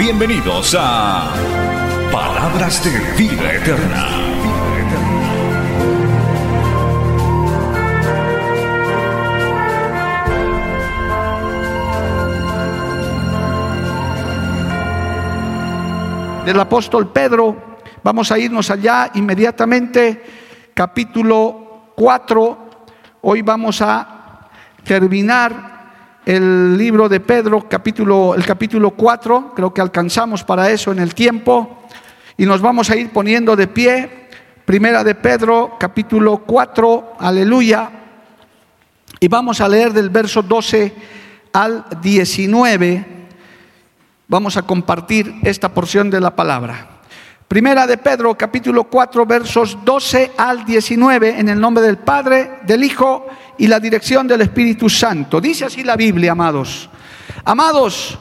Bienvenidos a Palabras de Vida Eterna. del apóstol Pedro. Vamos a irnos allá inmediatamente, capítulo 4. Hoy vamos a terminar el libro de Pedro, capítulo, el capítulo 4. Creo que alcanzamos para eso en el tiempo. Y nos vamos a ir poniendo de pie. Primera de Pedro, capítulo 4. Aleluya. Y vamos a leer del verso 12 al 19 vamos a compartir esta porción de la palabra. Primera de Pedro, capítulo 4, versos 12 al 19, en el nombre del Padre, del Hijo y la dirección del Espíritu Santo. Dice así la Biblia, amados. Amados,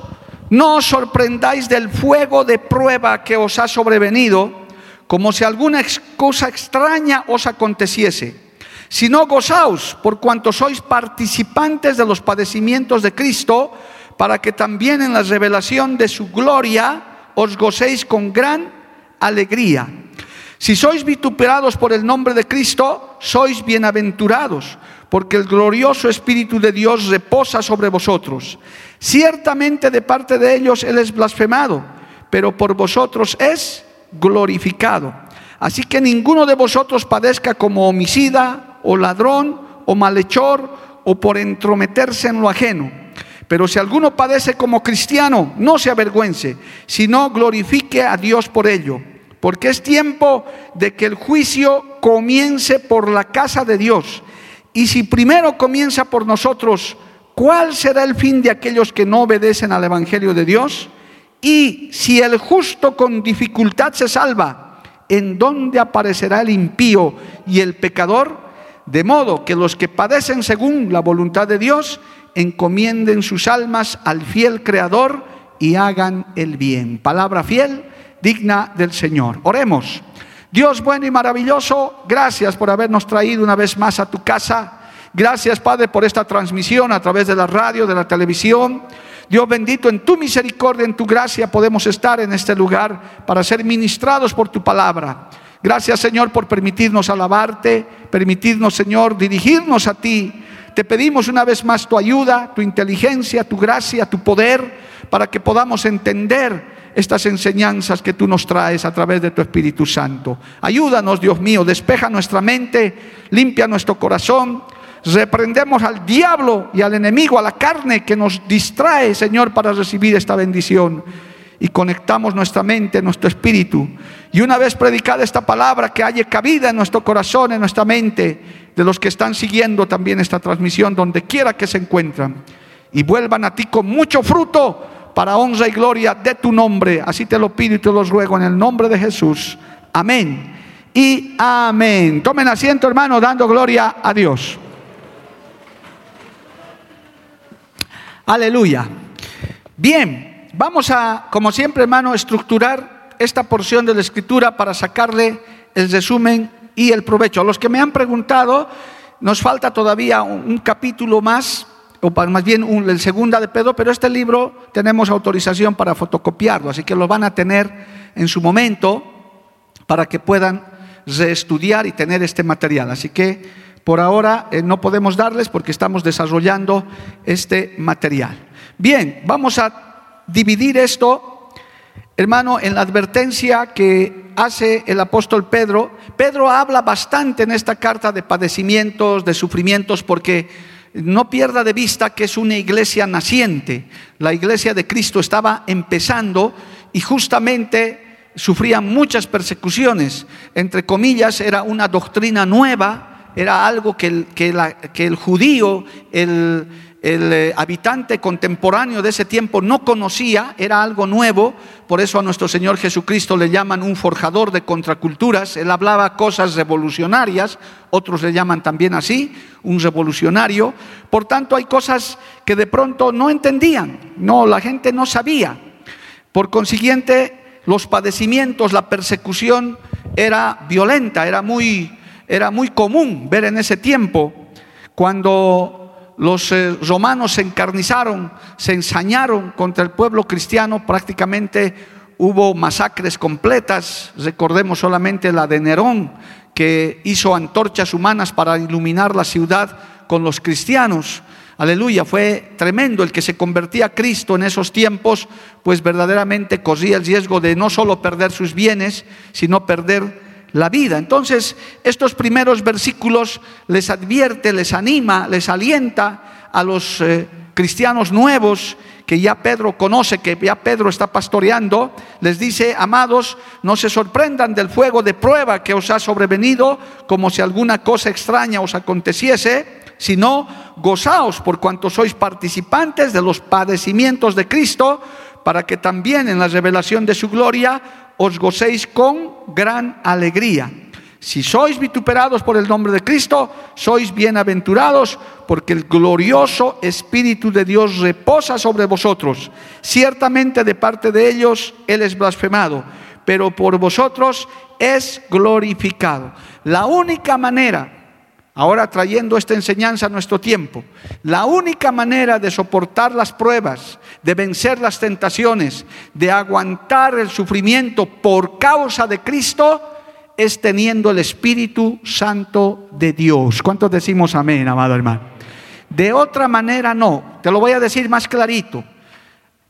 no os sorprendáis del fuego de prueba que os ha sobrevenido, como si alguna cosa extraña os aconteciese, sino gozaos por cuanto sois participantes de los padecimientos de Cristo, para que también en la revelación de su gloria os gocéis con gran alegría. Si sois vituperados por el nombre de Cristo, sois bienaventurados, porque el glorioso Espíritu de Dios reposa sobre vosotros. Ciertamente de parte de ellos Él es blasfemado, pero por vosotros es glorificado. Así que ninguno de vosotros padezca como homicida o ladrón o malhechor o por entrometerse en lo ajeno pero si alguno padece como cristiano, no se avergüence, sino glorifique a Dios por ello. Porque es tiempo de que el juicio comience por la casa de Dios. Y si primero comienza por nosotros, ¿cuál será el fin de aquellos que no obedecen al Evangelio de Dios? Y si el justo con dificultad se salva, ¿en dónde aparecerá el impío y el pecador? De modo que los que padecen según la voluntad de Dios, encomienden sus almas al fiel Creador y hagan el bien. Palabra fiel, digna del Señor. Oremos. Dios bueno y maravilloso, gracias por habernos traído una vez más a tu casa. Gracias, Padre, por esta transmisión a través de la radio, de la televisión. Dios bendito, en tu misericordia, en tu gracia podemos estar en este lugar para ser ministrados por tu palabra. Gracias, Señor, por permitirnos alabarte, permitirnos, Señor, dirigirnos a ti te pedimos una vez más tu ayuda, tu inteligencia, tu gracia, tu poder, para que podamos entender estas enseñanzas que tú nos traes a través de tu Espíritu Santo. Ayúdanos, Dios mío, despeja nuestra mente, limpia nuestro corazón. Reprendemos al diablo y al enemigo, a la carne que nos distrae, Señor, para recibir esta bendición. Y conectamos nuestra mente, nuestro espíritu. Y una vez predicada esta palabra, que haya cabida en nuestro corazón, en nuestra mente, de los que están siguiendo también esta transmisión, donde quiera que se encuentran, y vuelvan a ti con mucho fruto para honra y gloria de tu nombre. Así te lo pido y te lo ruego en el nombre de Jesús. Amén. Y amén. Tomen asiento, hermano, dando gloria a Dios. Aleluya. Bien, vamos a, como siempre, hermano, estructurar esta porción de la escritura para sacarle el resumen y el provecho. A los que me han preguntado, nos falta todavía un, capítulo más, o más bien el segunda de Pedro, pero este libro tenemos autorización para fotocopiarlo, así que lo van a tener en su momento para que puedan reestudiar y tener este material. Así que por ahora eh, no podemos darles porque estamos desarrollando este material. Bien, vamos a dividir esto Hermano, en la advertencia que hace el apóstol Pedro, Pedro habla bastante en esta carta de padecimientos, de sufrimientos, porque no pierda de vista que es una iglesia naciente. La iglesia de Cristo estaba empezando y justamente sufría muchas persecuciones. Entre comillas, era una doctrina nueva, era algo que el, judío, el, el eh, habitante contemporáneo de ese tiempo no conocía, era algo nuevo, por eso a nuestro Señor Jesucristo le llaman un forjador de contraculturas, él hablaba cosas revolucionarias, otros le llaman también así, un revolucionario, por tanto hay cosas que de pronto no entendían, no, la gente no sabía, por consiguiente los padecimientos, la persecución era violenta, era muy, era muy común ver en ese tiempo, cuando los eh, romanos se encarnizaron, se ensañaron contra el pueblo cristiano, prácticamente hubo masacres completas, recordemos solamente la de Nerón, que hizo antorchas humanas para iluminar la ciudad con los cristianos. Aleluya, fue tremendo el que se convertía a Cristo en esos tiempos, pues verdaderamente corría el riesgo de no solo perder sus bienes, sino perder la vida. Entonces, estos primeros versículos les advierte, les anima, les alienta a los eh, cristianos nuevos que ya Pedro conoce, que ya Pedro está pastoreando, les dice, amados, no se sorprendan del fuego de prueba que os ha sobrevenido, como si alguna cosa extraña os aconteciese, sino gozaos por cuanto sois participantes de los padecimientos de Cristo, para que también en la revelación de su gloria os gocéis con gran alegría. Si sois vituperados por el nombre de Cristo, sois bienaventurados, porque el glorioso Espíritu de Dios reposa sobre vosotros. Ciertamente de parte de ellos Él es blasfemado, pero por vosotros es glorificado. La única manera Ahora trayendo esta enseñanza a nuestro tiempo, la única manera de soportar las pruebas, de vencer las tentaciones, de aguantar el sufrimiento por causa de Cristo, es teniendo el Espíritu Santo de Dios. ¿Cuántos decimos amén, amado hermano? De otra manera no, te lo voy a decir más clarito.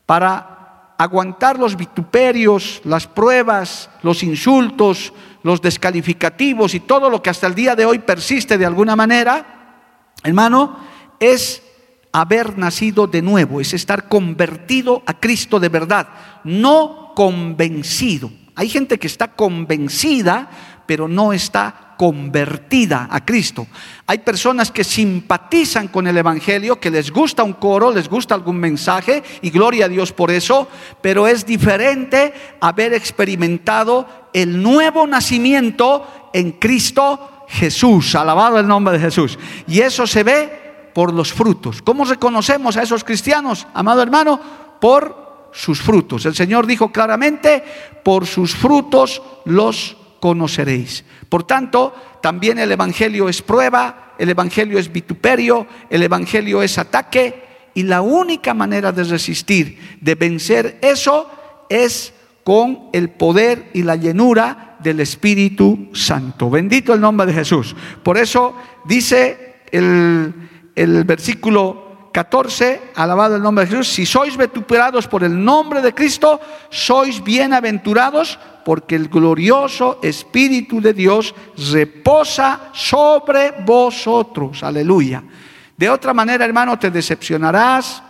Para aguantar los vituperios, las pruebas, los insultos, los descalificativos y todo lo que hasta el día de hoy persiste de alguna manera, hermano, es haber nacido de nuevo, es estar convertido a Cristo de verdad, no convencido. Hay gente que está convencida, pero no está convertida a Cristo. Hay personas que simpatizan con el Evangelio, que les gusta un coro, les gusta algún mensaje, y gloria a Dios por eso, pero es diferente haber experimentado el nuevo nacimiento en Cristo Jesús. Alabado el nombre de Jesús. Y eso se ve por los frutos. ¿Cómo reconocemos a esos cristianos, amado hermano? Por sus frutos. El Señor dijo claramente, por sus frutos los conoceréis. Por tanto, también el Evangelio es prueba, el Evangelio es vituperio, el Evangelio es ataque, y la única manera de resistir, de vencer eso, es con el poder y la llenura del Espíritu Santo. Bendito el nombre de Jesús. Por eso dice el, el versículo 14, alabado el nombre de Jesús, si sois vituperados por el nombre de Cristo, sois bienaventurados porque el glorioso Espíritu de Dios reposa sobre vosotros. Aleluya. De otra manera, hermano, te decepcionarás,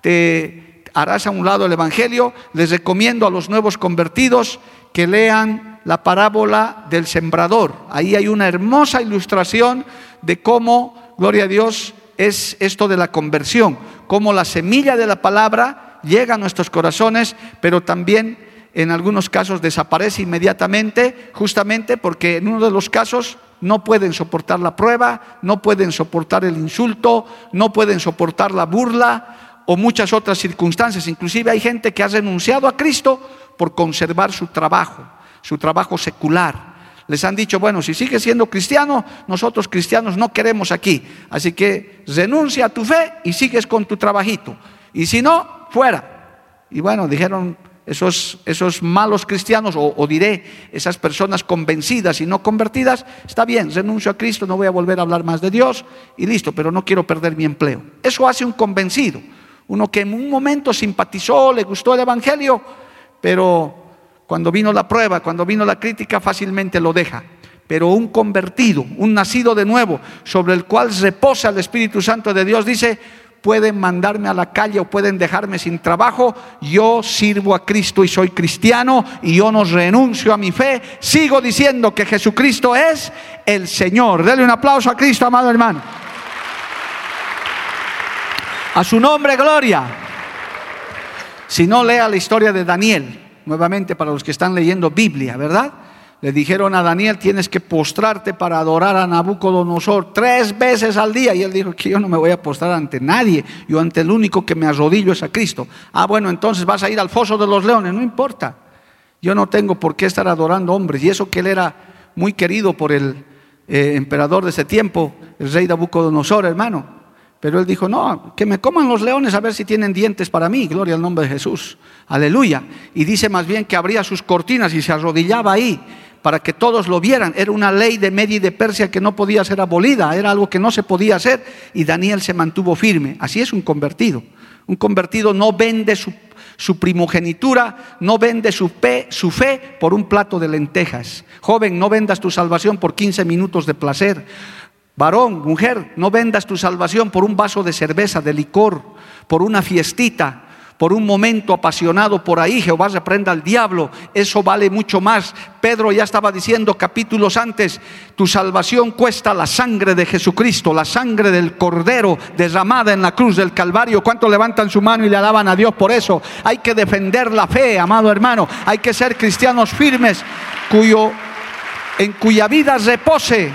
te harás a un lado el Evangelio. Les recomiendo a los nuevos convertidos que lean la parábola del sembrador. Ahí hay una hermosa ilustración de cómo, gloria a Dios, es esto de la conversión, cómo la semilla de la palabra llega a nuestros corazones, pero también en algunos casos desaparece inmediatamente, justamente porque en uno de los casos no pueden soportar la prueba, no pueden soportar el insulto, no pueden soportar la burla o muchas otras circunstancias. Inclusive hay gente que ha renunciado a Cristo por conservar su trabajo, su trabajo secular les han dicho, bueno, si sigues siendo cristiano, nosotros cristianos no queremos aquí. Así que renuncia a tu fe y sigues con tu trabajito. Y si no, fuera. Y bueno, dijeron esos, esos malos cristianos, o, o diré, esas personas convencidas y no convertidas, está bien, renuncio a Cristo, no voy a volver a hablar más de Dios y listo, pero no quiero perder mi empleo. Eso hace un convencido. Uno que en un momento simpatizó, le gustó el Evangelio, pero cuando vino la prueba, cuando vino la crítica, fácilmente lo deja. Pero un convertido, un nacido de nuevo, sobre el cual reposa el Espíritu Santo de Dios, dice, pueden mandarme a la calle o pueden dejarme sin trabajo, yo sirvo a Cristo y soy cristiano y yo no renuncio a mi fe, sigo diciendo que Jesucristo es el Señor. Dele un aplauso a Cristo, amado hermano. A su nombre, gloria. Si no, lea la historia de Daniel, nuevamente para los que están leyendo Biblia, ¿verdad? Le dijeron a Daniel, tienes que postrarte para adorar a Nabucodonosor tres veces al día. Y él dijo que yo no me voy a postrar ante nadie, yo ante el único que me arrodillo es a Cristo. Ah, bueno, entonces vas a ir al foso de los leones, no importa. Yo no tengo por qué estar adorando hombres. Y eso que él era muy querido por el eh, emperador de ese tiempo, el rey Nabucodonosor, hermano. Pero él dijo, no, que me coman los leones a ver si tienen dientes para mí, gloria al nombre de Jesús, aleluya. Y dice más bien que abría sus cortinas y se arrodillaba ahí para que todos lo vieran. Era una ley de Media y de Persia que no podía ser abolida, era algo que no se podía hacer y Daniel se mantuvo firme. Así es un convertido. Un convertido no vende su, primogenitura, no vende su fe, su fe por un plato de lentejas. Joven, no vendas tu salvación por 15 minutos de placer. Varón, mujer, no vendas tu salvación por un vaso de cerveza, de licor, por una fiestita, por un momento apasionado por ahí. Jehová reprenda al diablo. Eso vale mucho más. Pedro ya estaba diciendo capítulos antes, tu salvación cuesta la sangre de Jesucristo, la sangre del Cordero derramada en la cruz del Calvario. ¿Cuántos levantan su mano y le alaban a Dios por eso? Hay que defender la fe, amado hermano. Hay que ser cristianos firmes, cuyo, en cuya vida repose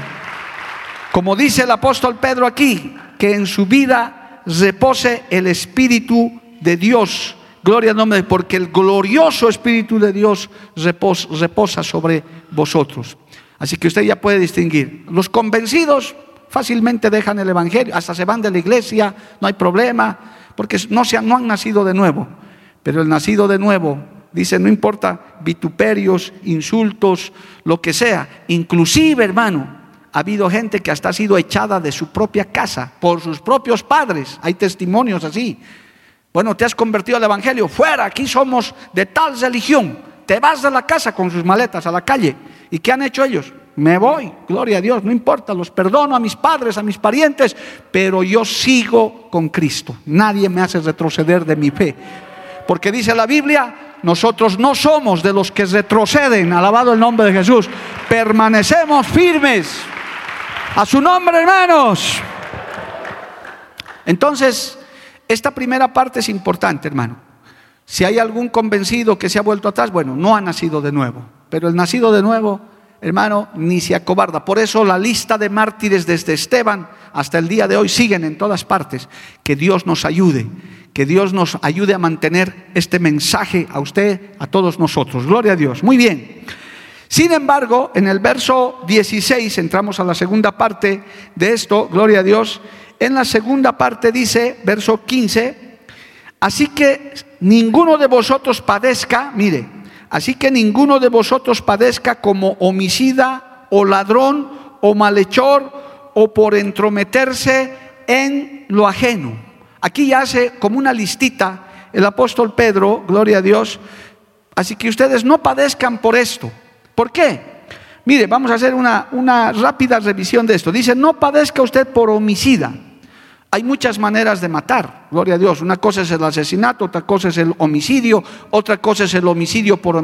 como dice el apóstol Pedro aquí, que en su vida repose el Espíritu de Dios. Gloria al nombre, porque el glorioso Espíritu de Dios reposa, sobre vosotros. Así que usted ya puede distinguir. Los convencidos fácilmente dejan el Evangelio, hasta se van de la iglesia, no hay problema, porque no, se no han nacido de nuevo. Pero el nacido de nuevo dice, no importa vituperios, insultos, lo que sea, inclusive hermano, ha habido gente que hasta ha sido echada de su propia casa por sus propios padres. Hay testimonios así. Bueno, te has convertido al Evangelio. Fuera, aquí somos de tal religión. Te vas de la casa con sus maletas a la calle. ¿Y qué han hecho ellos? Me voy, gloria a Dios, no importa, los perdono a mis padres, a mis parientes, pero yo sigo con Cristo. Nadie me hace retroceder de mi fe. Porque dice la Biblia, nosotros no somos de los que retroceden, alabado el nombre de Jesús, permanecemos firmes. A su nombre, hermanos. Entonces, esta primera parte es importante, hermano. Si hay algún convencido que se ha vuelto atrás, bueno, no ha nacido de nuevo. Pero el nacido de nuevo, hermano, ni se acobarda. Por eso la lista de mártires desde Esteban hasta el día de hoy siguen en todas partes. Que Dios nos ayude, que Dios nos ayude a mantener este mensaje a usted, a todos nosotros. Gloria a Dios. Muy bien. Sin embargo, en el verso 16, entramos a la segunda parte de esto, gloria a Dios, en la segunda parte dice, verso 15, así que ninguno de vosotros padezca, mire, así que ninguno de vosotros padezca como homicida o ladrón o malhechor o por entrometerse en lo ajeno. Aquí ya hace como una listita el apóstol Pedro, gloria a Dios, así que ustedes no padezcan por esto. ¿Por qué? Mire, vamos a hacer una, una rápida revisión de esto. Dice, no padezca usted por homicida. Hay muchas maneras de matar, gloria a Dios. Una cosa es el asesinato, otra cosa es el homicidio, otra cosa es el homicidio por,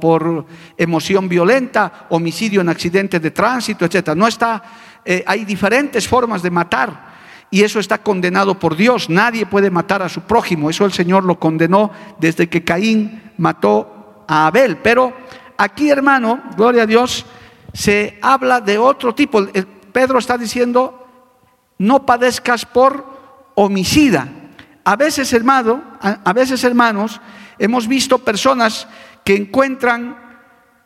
por emoción violenta, homicidio en accidente de tránsito, etc. No está, eh, hay diferentes formas de matar y eso está condenado por Dios. Nadie puede matar a su prójimo. Eso el Señor lo condenó desde que Caín mató a Abel. Pero aquí, hermano, gloria a Dios, se habla de otro tipo. Pedro está diciendo, no padezcas por homicida. A veces, hermano, a veces, hermanos, hemos visto personas que encuentran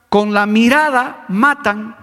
con la mirada, matan,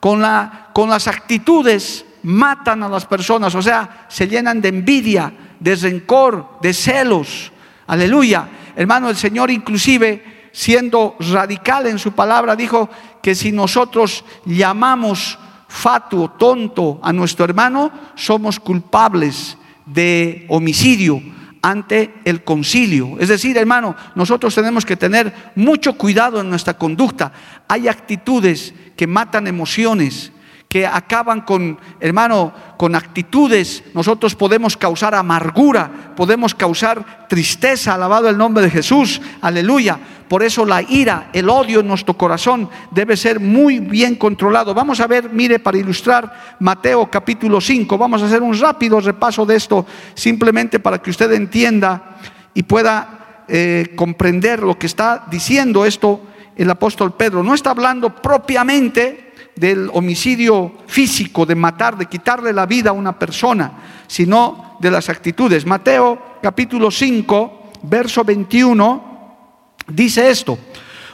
con, la, con las actitudes, matan a las personas, o sea, se llenan de envidia, de rencor, de celos. Aleluya. Hermano, el Señor inclusive siendo radical en su palabra, dijo que si nosotros llamamos fatuo, tonto a nuestro hermano, somos culpables de homicidio ante el concilio. Es decir, hermano, nosotros tenemos que tener mucho cuidado en nuestra conducta. Hay actitudes que matan emociones, que acaban con, hermano, con actitudes. Nosotros podemos causar amargura, podemos causar tristeza, alabado el nombre de Jesús, aleluya. Por eso la ira, el odio en nuestro corazón debe ser muy bien controlado. Vamos a ver, mire, para ilustrar Mateo capítulo 5, vamos a hacer un rápido repaso de esto, simplemente para que usted entienda y pueda eh, comprender lo que está diciendo esto el apóstol Pedro. No está hablando propiamente del homicidio físico, de matar, de quitarle la vida a una persona, sino de las actitudes. Mateo capítulo 5, verso 21, dice esto,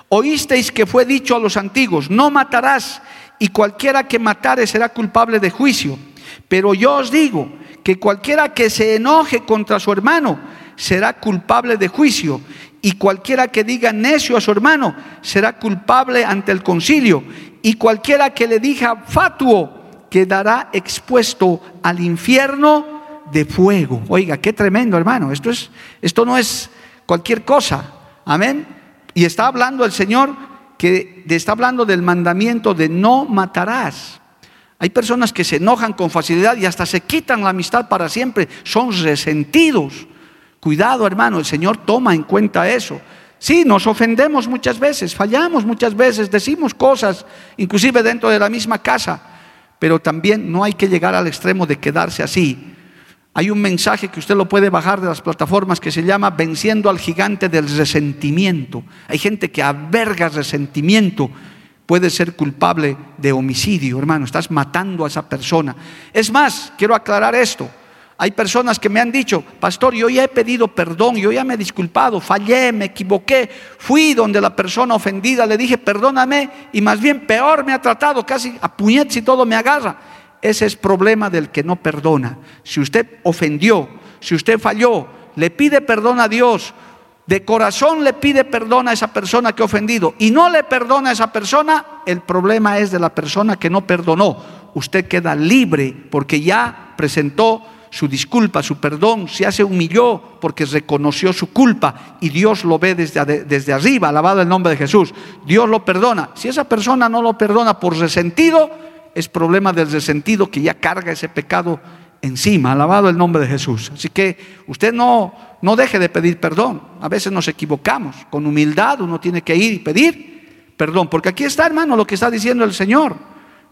oísteis que fue dicho a los antiguos, no matarás, y cualquiera que matare será culpable de juicio. Pero yo os digo que cualquiera que se enoje contra su hermano será culpable de juicio, y cualquiera que diga necio a su hermano será culpable ante el concilio, y cualquiera que le diga fatuo quedará expuesto al infierno de fuego. Oiga, qué tremendo, hermano. Esto, es, esto no es cualquier cosa. Amén. Y está hablando el Señor que está hablando del mandamiento de no matarás. Hay personas que se enojan con facilidad y hasta se quitan la amistad para siempre. Son resentidos. Cuidado, hermano, el Señor toma en cuenta eso. Sí, nos ofendemos muchas veces, fallamos muchas veces, decimos cosas, inclusive dentro de la misma casa, pero también no hay que llegar al extremo de quedarse así. Hay un mensaje que usted lo puede bajar de las plataformas que se llama Venciendo al gigante del resentimiento. Hay gente que alberga resentimiento, puede ser culpable de homicidio, hermano, estás matando a esa persona. Es más, quiero aclarar esto. Hay personas que me han dicho, pastor, yo ya he pedido perdón, yo ya me he disculpado, fallé, me equivoqué, fui donde la persona ofendida, le dije, perdóname, y más bien peor me ha tratado, casi a puñetes y todo me agarra. Ese es problema del que no perdona. Si usted ofendió, si usted falló, le pide perdón a Dios, de corazón le pide perdón a esa persona que ha ofendido y no le perdona a esa persona, el problema es de la persona que no perdonó. Usted queda libre porque ya presentó su disculpa, su perdón, se hace humilló porque reconoció su culpa y Dios lo ve desde, desde arriba, alabado el nombre de Jesús. Dios lo perdona. Si esa persona no lo perdona por resentido, es problema del resentido que ya carga ese pecado encima. Alabado el nombre de Jesús. Así que usted no, no deje de pedir perdón. A veces nos equivocamos. Con humildad uno tiene que ir y pedir perdón. Porque aquí está, hermano, lo que está diciendo el Señor.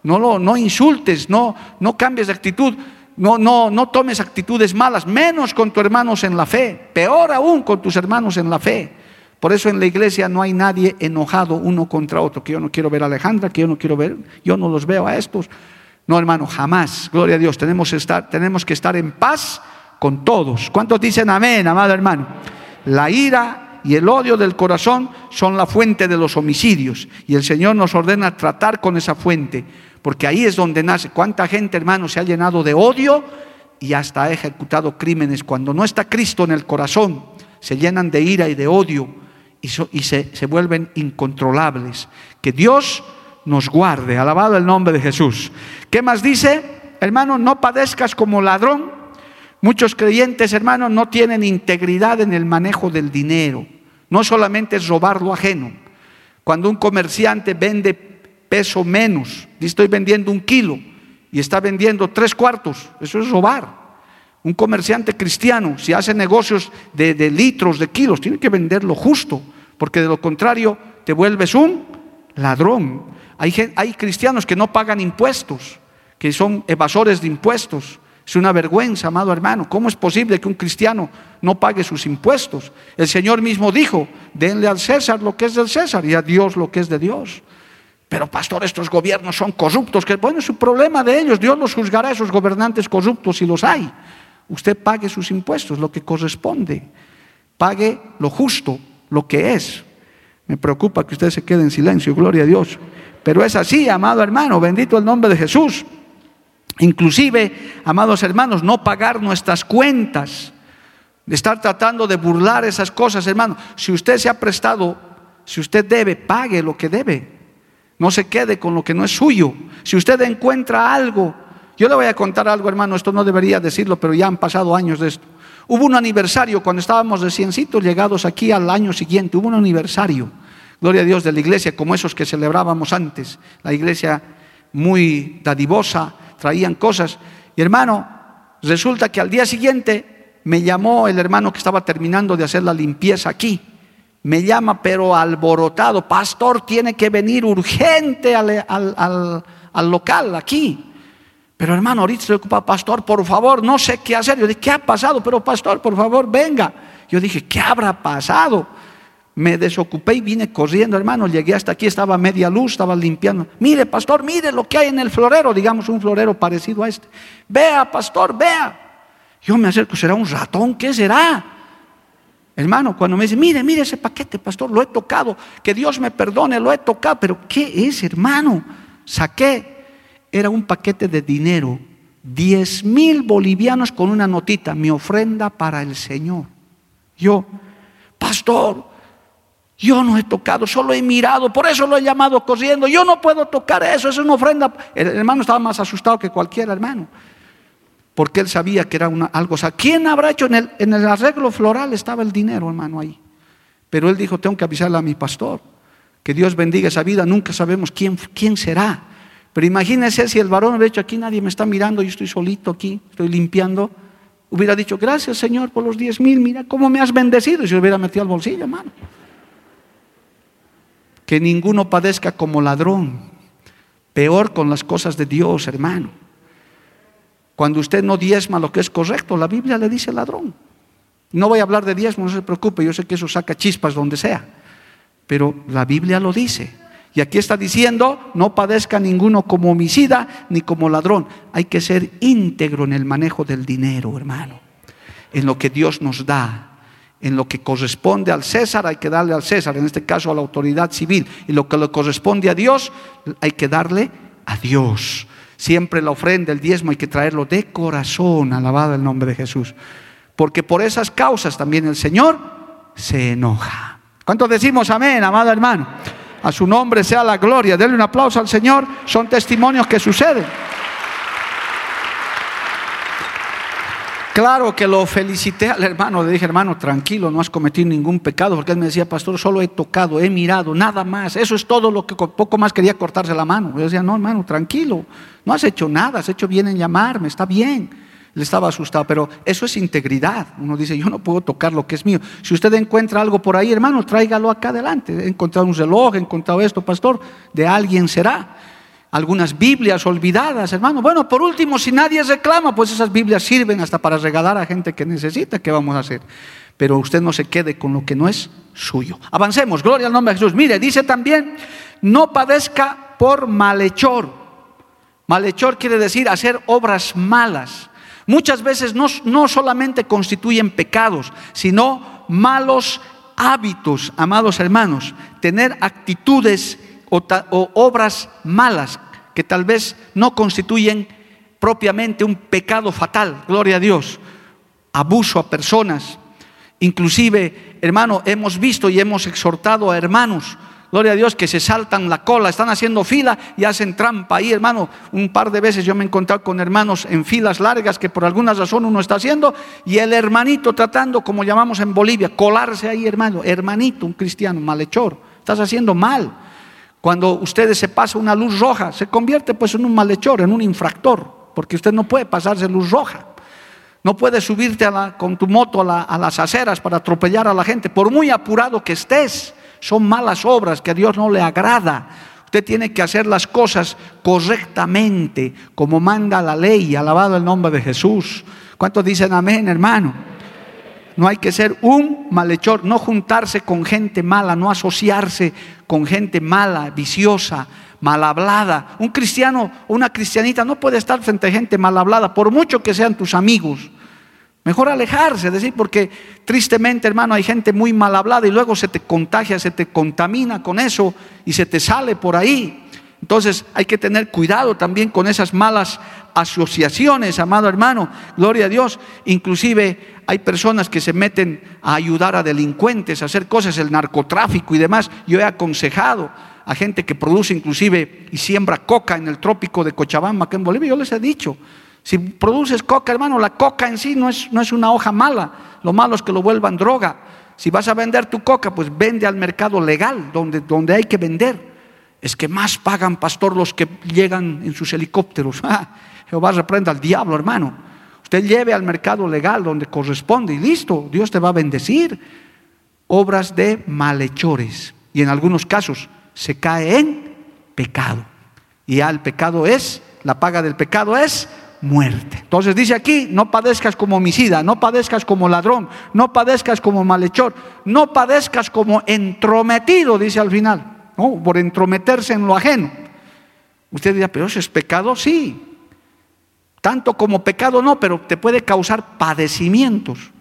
No, lo, no insultes, no, no cambies de actitud. No, no, no tomes actitudes malas, menos con tus hermanos en la fe, peor aún con tus hermanos en la fe. Por eso en la iglesia no hay nadie enojado uno contra otro, que yo no quiero ver a Alejandra, que yo no quiero ver, yo no los veo a estos. No, hermano, jamás. Gloria a Dios. Tenemos que estar, tenemos que estar en paz con todos. ¿Cuántos dicen amén, amado hermano? La ira y el odio del corazón son la fuente de los homicidios. Y el Señor nos ordena tratar con esa fuente, porque ahí es donde nace. ¿Cuánta gente, hermano, se ha llenado de odio y hasta ha ejecutado crímenes? Cuando no está Cristo en el corazón, se llenan de ira y de odio y, se, se vuelven incontrolables. Que Dios nos guarde. Alabado el nombre de Jesús. ¿Qué más dice? Hermano, no padezcas como ladrón. Muchos creyentes, hermanos, no tienen integridad en el manejo del dinero. No solamente es robar lo ajeno. Cuando un comerciante vende peso menos, estoy vendiendo un kilo y está vendiendo tres cuartos, eso es robar. Un comerciante cristiano, si hace negocios de, litros, de kilos, tiene que venderlo justo porque de lo contrario te vuelves un ladrón. Hay, hay cristianos que no pagan impuestos, que son evasores de impuestos. Es una vergüenza, amado hermano. ¿Cómo es posible que un cristiano no pague sus impuestos? El Señor mismo dijo, denle al César lo que es del César y a Dios lo que es de Dios. Pero pastor, estos gobiernos son corruptos, que bueno, es un problema de ellos. Dios los juzgará a esos gobernantes corruptos si los hay. Usted pague sus impuestos, lo que corresponde. Pague lo justo, lo que es. Me preocupa que usted se quede en silencio, gloria a Dios. Pero es así, amado hermano, bendito el nombre de Jesús. Inclusive, amados hermanos, no pagar nuestras cuentas, de estar tratando de burlar esas cosas, hermano. Si usted se ha prestado, si usted debe, pague lo que debe. No se quede con lo que no es suyo. Si usted encuentra algo, yo le voy a contar algo, hermano, esto no debería decirlo, pero ya han pasado años de esto. Hubo un aniversario cuando estábamos reciencitos llegados aquí al año siguiente, hubo un aniversario, gloria a Dios, de la iglesia como esos que celebrábamos antes, la iglesia muy dadivosa, traían cosas. Y hermano, resulta que al día siguiente me llamó el hermano que estaba terminando de hacer la limpieza aquí me llama pero alborotado, pastor tiene que venir urgente al, al local aquí. Pero hermano, ahorita estoy ocupado, pastor, por favor, no sé qué hacer. Yo dije, ¿qué ha pasado? Pero pastor, por favor, venga. Yo dije, ¿qué habrá pasado? Me desocupé y vine corriendo, hermano. Llegué hasta aquí, estaba media luz, estaba limpiando. Mire, pastor, mire lo que hay en el florero, digamos un florero parecido a este. Vea, pastor, vea. Yo me acerco, ¿será un ratón? ¿Qué será? Hermano, cuando me dice, mire, mire ese paquete, pastor, lo he tocado, que Dios me perdone, lo he tocado, pero ¿qué es, hermano? Saqué era un paquete de dinero, 10 mil bolivianos con una notita, mi ofrenda para el Señor. Yo, pastor, yo no he tocado, solo he mirado, por eso lo he llamado corriendo, yo no puedo tocar eso, es una ofrenda. El hermano estaba más asustado que cualquier hermano, porque él sabía que era algo. ¿quién habrá hecho en el, arreglo floral? Estaba el dinero, hermano, ahí. Pero él dijo, tengo que avisarle a mi pastor, que Dios bendiga esa vida, nunca sabemos quién, quién será. Pero imagínense si el varón hubiera dicho, aquí nadie me está mirando, yo estoy solito aquí, estoy limpiando. Hubiera dicho, gracias Señor por los diez mil, mira cómo me has bendecido. Y se hubiera metido al bolsillo, hermano. Que ninguno padezca como ladrón. Peor con las cosas de Dios, hermano. Cuando usted no diezma lo que es correcto, la Biblia le dice ladrón. No voy a hablar de diezmo, no se preocupe, yo sé que eso saca chispas donde sea. Pero la Biblia lo dice. Y aquí está diciendo, no padezca ninguno como homicida ni como ladrón. Hay que ser íntegro en el manejo del dinero, hermano. En lo que Dios nos da. En lo que corresponde al César hay que darle al César, en este caso a la autoridad civil. Y lo que le corresponde a Dios hay que darle a Dios. Siempre la ofrenda, el diezmo hay que traerlo de corazón, alabado el nombre de Jesús. Porque por esas causas también el Señor se enoja. ¿Cuántos decimos amén, amado hermano? A su nombre sea la gloria. Denle un aplauso al Señor. Son testimonios que suceden. Claro que lo felicité al hermano, le dije, hermano, tranquilo, no has cometido ningún pecado, porque él me decía, pastor, solo he tocado, he mirado, nada más, eso es todo lo que poco más quería cortarse la mano. Yo decía, no, hermano, tranquilo, no has hecho nada, has hecho bien en llamarme, está bien le estaba asustado, pero eso es integridad. Uno dice, yo no puedo tocar lo que es mío. Si usted encuentra algo por ahí, hermano, tráigalo acá adelante. He encontrado un reloj, he encontrado esto, pastor, de alguien será. Algunas Biblias olvidadas, hermano. Bueno, por último, si nadie reclama, pues esas Biblias sirven hasta para regalar a gente que necesita. ¿Qué vamos a hacer? Pero usted no se quede con lo que no es suyo. Avancemos, gloria al nombre de Jesús. Mire, dice también, no padezca por malhechor. Malhechor quiere decir hacer obras malas. Muchas veces no, solamente constituyen pecados, sino malos hábitos, amados hermanos, tener actitudes o, obras malas que tal vez no constituyen propiamente un pecado fatal, gloria a Dios, abuso a personas. Inclusive, hermano, hemos visto y hemos exhortado a hermanos gloria a Dios, que se saltan la cola, están haciendo fila y hacen trampa ahí, hermano. Un par de veces yo me he encontrado con hermanos en filas largas que por alguna razón uno está haciendo y el hermanito tratando, como llamamos en Bolivia, colarse ahí, hermano, hermanito, un cristiano, malhechor, estás haciendo mal. Cuando ustedes se pasa una luz roja, se convierte pues en un malhechor, en un infractor, porque usted no puede pasarse luz roja. No puedes subirte con tu moto a, a las aceras para atropellar a la gente, por muy apurado que estés son malas obras que a Dios no le agrada. Usted tiene que hacer las cosas correctamente, como manda la ley, alabado el nombre de Jesús. ¿Cuántos dicen amén, hermano? No hay que ser un malhechor, no juntarse con gente mala, no asociarse con gente mala, viciosa, mal hablada. Un cristiano o una cristianita no puede estar frente a gente mal hablada, por mucho que sean tus amigos. Mejor alejarse, decir, porque tristemente, hermano, hay gente muy mal hablada y luego se te contagia, se te contamina con eso y se te sale por ahí. Entonces hay que tener cuidado también con esas malas asociaciones, amado hermano. Gloria a Dios. Inclusive hay personas que se meten a ayudar a delincuentes, a hacer cosas, el narcotráfico y demás. Yo he aconsejado a gente que produce inclusive y siembra coca en el trópico de Cochabamba, que en Bolivia, yo les he dicho, si produces coca, hermano, la coca en sí no es, no es una hoja mala. Lo malo es que lo vuelvan droga. Si vas a vender tu coca, pues vende al mercado legal, donde, donde hay que vender. Es que más pagan, pastor, los que llegan en sus helicópteros. Ah, Jehová reprenda al diablo, hermano. Usted lleve al mercado legal donde corresponde y listo, Dios te va a bendecir. obras de malhechores. Y en algunos casos se cae en pecado. Y ya el pecado es, la paga del pecado es muerte. Entonces dice aquí, no padezcas como homicida, no padezcas como ladrón, no padezcas como malhechor, no padezcas como entrometido, dice al final, ¿no? por entrometerse en lo ajeno. Usted dirá, pero eso es pecado, sí. Tanto como pecado no, pero te puede causar padecimientos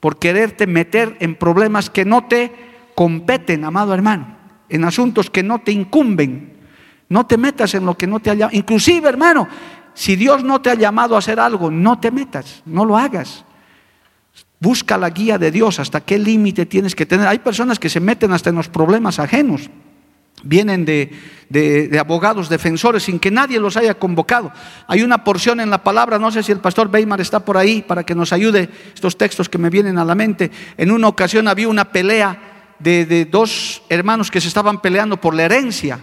por quererte meter en problemas que no te competen, amado hermano, en asuntos que no te incumben. No te metas en lo que no te ha llamado. Inclusive, hermano, si Dios no te ha llamado a hacer algo, no te metas, no lo hagas. Busca la guía de Dios, hasta qué límite tienes que tener. Hay personas que se meten hasta en los problemas ajenos. Vienen de, de, abogados defensores sin que nadie los haya convocado. Hay una porción en la palabra, no sé si el pastor Weimar está por ahí para que nos ayude estos textos que me vienen a la mente. En una ocasión había una pelea de, de dos hermanos que se estaban peleando por la herencia.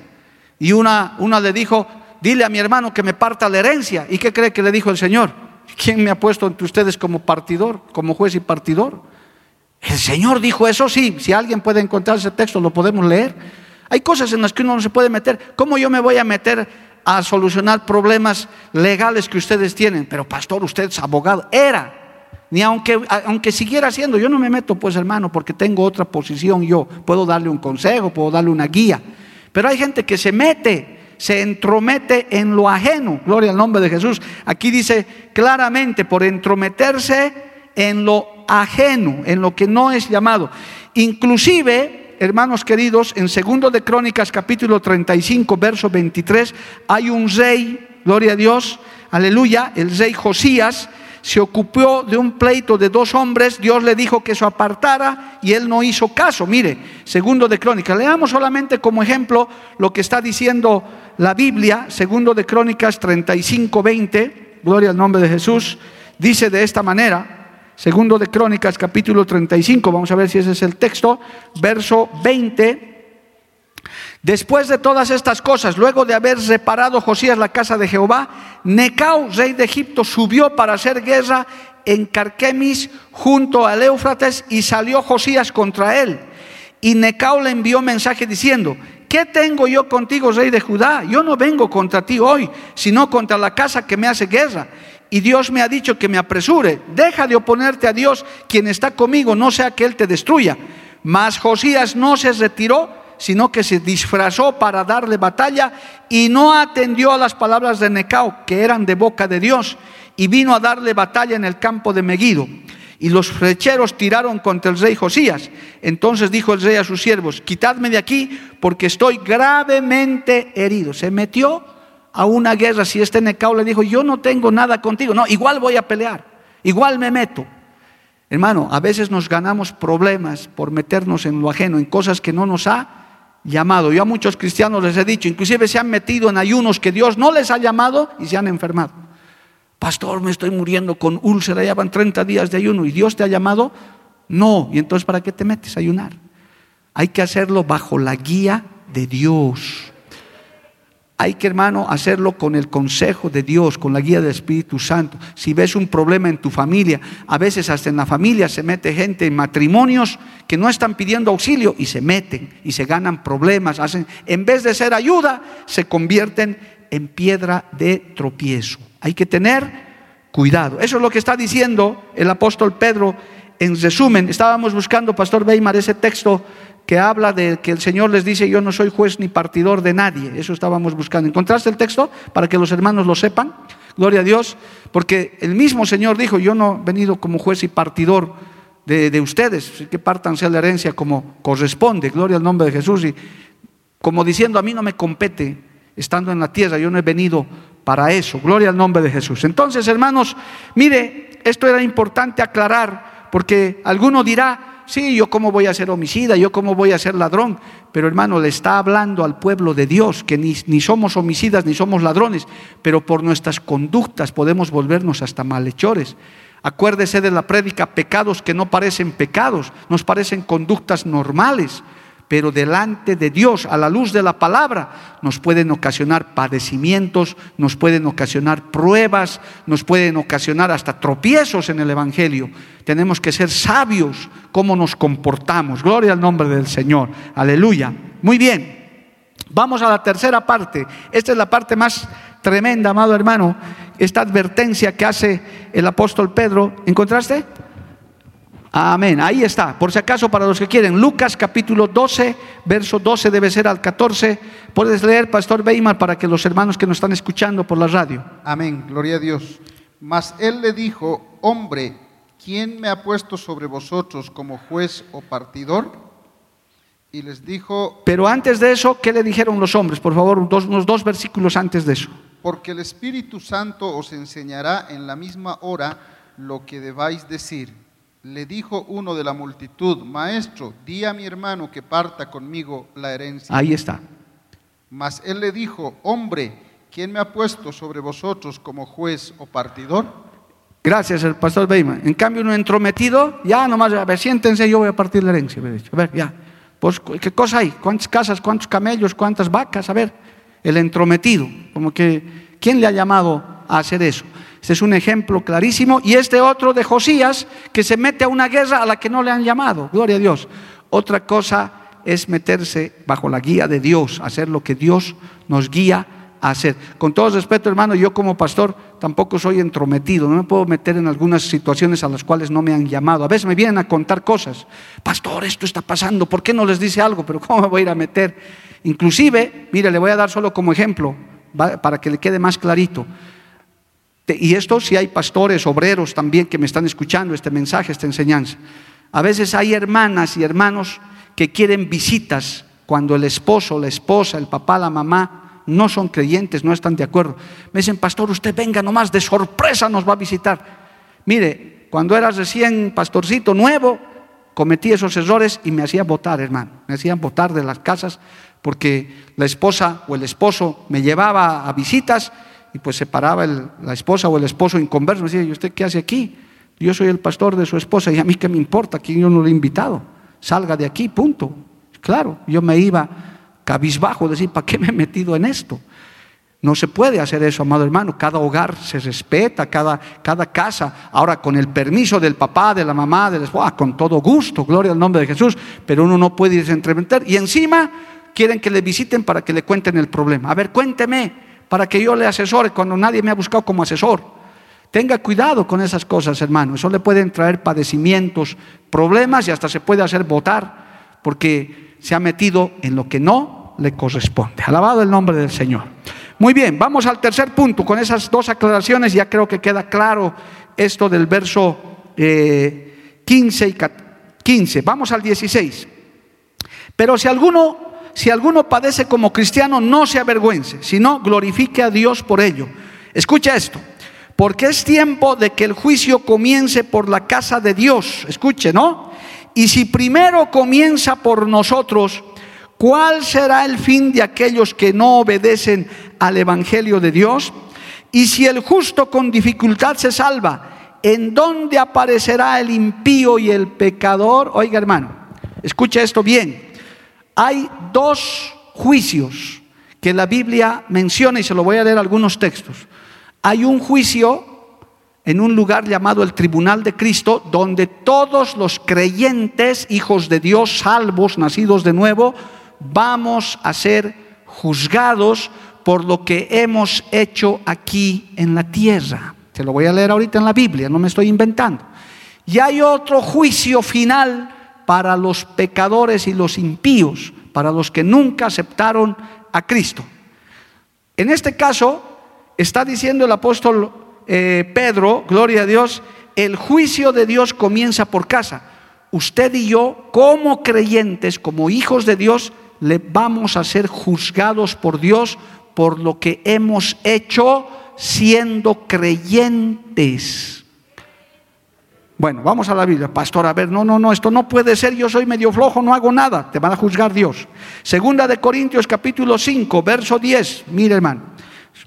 Y una, una le dijo, dile a mi hermano que me parta la herencia. ¿Y qué cree que le dijo el Señor? ¿Quién me ha puesto entre ustedes como partidor, como juez y partidor? El Señor dijo eso, sí, si alguien puede encontrar ese texto, lo podemos leer. Hay cosas en las que uno no se puede meter. ¿Cómo yo me voy a meter a solucionar problemas legales que ustedes tienen? Pero pastor, usted es abogado. Era. Ni aunque, aunque siguiera siendo, yo no me meto, pues hermano, porque tengo otra posición yo. Puedo darle un consejo, puedo darle una guía. Pero hay gente que se mete se entromete en lo ajeno. Gloria al nombre de Jesús. Aquí dice claramente, por entrometerse en lo ajeno, en lo que no es llamado. Inclusive, hermanos queridos, en segundo de Crónicas capítulo 35, verso 23, hay un rey, gloria a Dios, aleluya, el rey Josías, se ocupó de un pleito de dos hombres, Dios le dijo que se apartara y él no hizo caso. Mire, segundo de Crónicas, leamos solamente como ejemplo lo que está diciendo la Biblia, segundo de Crónicas 35, 20, gloria al nombre de Jesús, dice de esta manera, segundo de Crónicas capítulo 35, vamos a ver si ese es el texto, verso 20. Después de todas estas cosas, luego de haber reparado Josías la casa de Jehová, Necao, rey de Egipto, subió para hacer guerra en Carquemis junto al Éufrates y salió Josías contra él. Y Necao le envió mensaje diciendo, ¿qué tengo yo contigo, rey de Judá? Yo no vengo contra ti hoy, sino contra la casa que me hace guerra. Y Dios me ha dicho que me apresure. Deja de oponerte a Dios, quien está conmigo, no sea que Él te destruya. Mas Josías no se retiró sino que se disfrazó para darle batalla y no atendió a las palabras de Necao, que eran de boca de Dios, y vino a darle batalla en el campo de Megido. Y los flecheros tiraron contra el rey Josías. Entonces dijo el rey a sus siervos, quitadme de aquí porque estoy gravemente herido. Se metió a una guerra. Si este Necao le dijo, yo no tengo nada contigo, no, igual voy a pelear, igual me meto. Hermano, a veces nos ganamos problemas por meternos en lo ajeno, en cosas que no nos ha llamado. Yo a muchos cristianos les he dicho, inclusive se han metido en ayunos que Dios no les ha llamado y se han enfermado. Pastor, me estoy muriendo con úlcera, ya van 30 días de ayuno y Dios te ha llamado. No, y entonces ¿para qué te metes a ayunar? Hay que hacerlo bajo la guía de Dios. Hay que, hermano, hacerlo con el consejo de Dios, con la guía del Espíritu Santo. Si ves un problema en tu familia, a veces hasta en la familia se mete gente en matrimonios que no están pidiendo auxilio y se meten y se ganan problemas. Hacen, en vez de ser ayuda, se convierten en piedra de tropiezo. Hay que tener cuidado. Eso es lo que está diciendo el apóstol Pedro en resumen. Estábamos buscando, Pastor Weimar, ese texto que habla de que el Señor les dice, yo no soy juez ni partidor de nadie. Eso estábamos buscando. ¿Encontraste el texto para que los hermanos lo sepan? Gloria a Dios, porque el mismo Señor dijo, yo no he venido como juez y partidor de, ustedes, que partanse la herencia como corresponde, gloria al nombre de Jesús, y como diciendo, a mí no me compete estando en la tierra, yo no he venido para eso, gloria al nombre de Jesús. Entonces, hermanos, mire, esto era importante aclarar, porque alguno dirá, sí, yo cómo voy a ser homicida, yo cómo voy a ser ladrón. Pero hermano, le está hablando al pueblo de Dios que ni, ni, somos homicidas ni somos ladrones, pero por nuestras conductas podemos volvernos hasta malhechores. Acuérdese de la prédica, pecados que no parecen pecados, nos parecen conductas normales. Pero delante de Dios, a la luz de la palabra, nos pueden ocasionar padecimientos, nos pueden ocasionar pruebas, nos pueden ocasionar hasta tropiezos en el Evangelio. Tenemos que ser sabios cómo nos comportamos. Gloria al nombre del Señor. Aleluya. Muy bien. Vamos a la tercera parte. Esta es la parte más tremenda, amado hermano. Esta advertencia que hace el apóstol Pedro. ¿Encontraste? Amén. Ahí está. Por si acaso, para los que quieren, Lucas capítulo 12, verso 12 debe ser al 14. Puedes leer, Pastor Weimar, para que los hermanos que nos están escuchando por la radio. Amén. Gloria a Dios. Mas él le dijo, hombre, ¿quién me ha puesto sobre vosotros como juez o partidor? Y les dijo, Pero antes de eso, ¿qué le dijeron los hombres? Por favor, dos, unos dos versículos antes de eso. porque el Espíritu Santo os enseñará en la misma hora lo que debáis decir. Le dijo uno de la multitud, Maestro, di a mi hermano que parta conmigo la herencia. Ahí está. Mas él le dijo, hombre, ¿quién me ha puesto sobre vosotros como juez o partidor? Gracias, el pastor Weimar. En cambio, uno entrometido, ya nomás, a ver, siéntense, yo voy a partir la herencia. A ver, ya. Pues, ¿qué cosa hay? ¿Cuántas casas, cuántos camellos, cuántas vacas? A ver, el entrometido. Como que, ¿quién le ha llamado a hacer eso? Es un ejemplo clarísimo. Y este otro de Josías, que se mete a una guerra a la que no le han llamado. Gloria a Dios. Otra cosa es meterse bajo la guía de Dios, hacer lo que Dios nos guía a hacer. Con todo respeto, hermano, yo como pastor tampoco soy entrometido, no me puedo meter en algunas situaciones a las cuales no me han llamado. A veces me vienen a contar cosas. Pastor, esto está pasando, ¿por qué no les dice algo? Pero ¿cómo me voy a ir a meter? Inclusive, mire, le voy a dar solo como ejemplo, para que le quede más clarito. Te- Y esto si hay pastores, obreros también que me están escuchando este mensaje, esta enseñanza. A veces hay hermanas y hermanos que quieren visitas cuando el esposo, la esposa, el papá, la mamá no son creyentes, no están de acuerdo. Me dicen, pastor, usted venga nomás, de sorpresa nos va a visitar. Mire, cuando eras recién pastorcito nuevo, cometí esos errores y me hacían votar, hermano. Me hacían votar de las casas porque la esposa o el esposo me llevaba a visitas y pues se paraba la esposa o el esposo inconverso. Me decía, ¿y usted qué hace aquí? Yo soy el pastor de su esposa y a mí qué me importa, que yo no le he invitado. Salga de aquí, punto. Claro, yo me iba cabizbajo, decir, ¿para qué me he metido en esto? No se puede hacer eso, amado hermano. Cada hogar se respeta, cada, cada casa. Ahora, con el permiso del papá, de la mamá, del esposo, ah, con todo gusto, gloria al nombre de Jesús. Pero uno no puede irse a. Y encima quieren que le visiten para que le cuenten el problema. A ver, cuénteme, para que yo le asesore cuando nadie me ha buscado como asesor. Tenga cuidado con esas cosas, hermano. Eso le pueden traer padecimientos, problemas y hasta se puede hacer votar porque se ha metido en lo que no le corresponde. Alabado el nombre del Señor. Muy bien, vamos al tercer punto. Con esas dos aclaraciones ya creo que queda claro esto del verso eh, 15 y cat- 15. Vamos al 16. Pero si alguno, si alguno padece como cristiano, no se avergüence, sino glorifique a Dios por ello. Escucha esto. Porque es tiempo de que el juicio comience por la casa de Dios. Escuche, ¿no? Y si primero comienza por nosotros, ¿cuál será el fin de aquellos que no obedecen al Evangelio de Dios? Y si el justo con dificultad se salva, ¿en dónde aparecerá el impío y el pecador? Oiga, hermano, escucha esto bien. Hay dos juicios que la Biblia menciona y se lo voy a leer algunos textos. Hay un juicio en un lugar llamado el Tribunal de Cristo, donde todos los creyentes, hijos de Dios, salvos, nacidos de nuevo, vamos a ser juzgados por lo que hemos hecho aquí en la tierra. Se lo voy a leer ahorita en la Biblia, no me estoy inventando. Y hay otro juicio final para los pecadores y los impíos, para los que nunca aceptaron a Cristo. En este caso, está diciendo el apóstol eh, Pedro, gloria a Dios, el juicio de Dios comienza por casa. Usted y yo, como creyentes, como hijos de Dios, le vamos a ser juzgados por Dios por lo que hemos hecho siendo creyentes. Bueno, vamos a la Biblia. Pastor, a ver, no, no, no, esto no puede ser, yo soy medio flojo, no hago nada, te van a juzgar Dios. Segunda de Corintios capítulo 5, verso 10. Mire, hermano,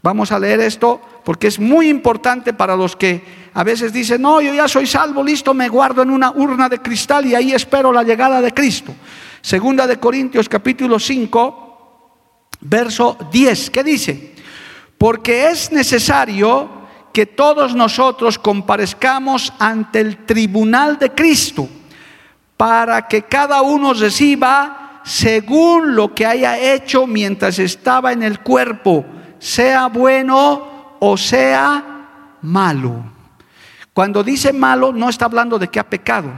vamos a leer esto porque es muy importante para los que a veces dicen, no, yo ya soy salvo, listo, me guardo en una urna de cristal y ahí espero la llegada de Cristo. Segunda de Corintios capítulo 5, verso 10. ¿Qué dice? Porque es necesario que todos nosotros comparezcamos ante el tribunal de Cristo para que cada uno reciba según lo que haya hecho mientras estaba en el cuerpo, sea bueno o sea malo. Cuando dice malo no está hablando de que ha pecado,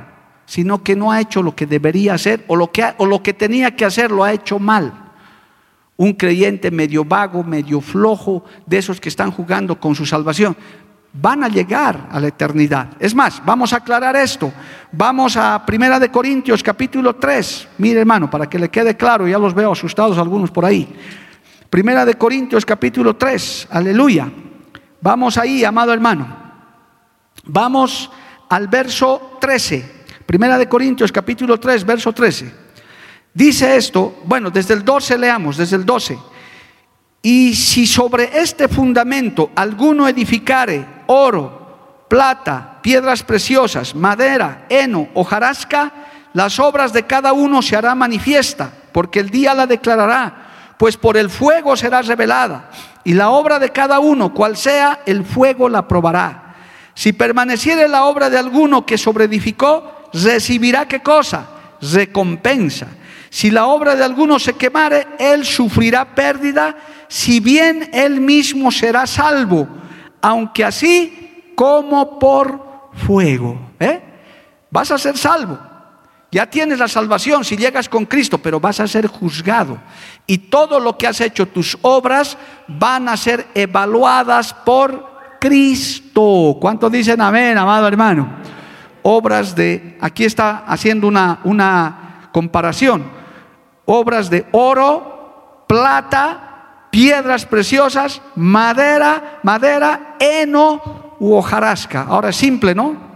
sino que no ha hecho lo que debería hacer o lo que, o lo que tenía que hacer lo ha hecho mal. Un creyente medio vago, medio flojo, de esos que están jugando con su salvación, van a llegar a la eternidad. Es más, vamos a aclarar esto. Vamos a Primera de Corintios capítulo 3. Mire, hermano, para que le quede claro, ya los veo asustados algunos por ahí. Primera de Corintios capítulo 3. Aleluya. Vamos ahí, amado hermano. Vamos al verso 13. Primera de Corintios capítulo 3, verso 13. Dice esto, bueno, desde el 12 leamos, desde el 12. Y si sobre este fundamento alguno edificare oro, plata, piedras preciosas, madera, heno, hojarasca, las obras de cada uno se hará manifiesta, porque el día la declarará, pues por el fuego será revelada, y la obra de cada uno, cual sea, el fuego la probará. Si permaneciere la obra de alguno que sobreedificó, recibirá qué cosa? Recompensa. Si la obra de alguno se quemare, él sufrirá pérdida, si bien él mismo será salvo, aunque así como por fuego. ¿eh? Vas a ser salvo. Ya tienes la salvación si llegas con Cristo, pero vas a ser juzgado. Y todo lo que has hecho, tus obras, van a ser evaluadas por Cristo. ¿Cuánto dicen amén, amado hermano? obras de, aquí está haciendo una, una comparación, obras de oro, plata, piedras preciosas, madera, madera, heno u hojarasca. Ahora es simple, ¿no?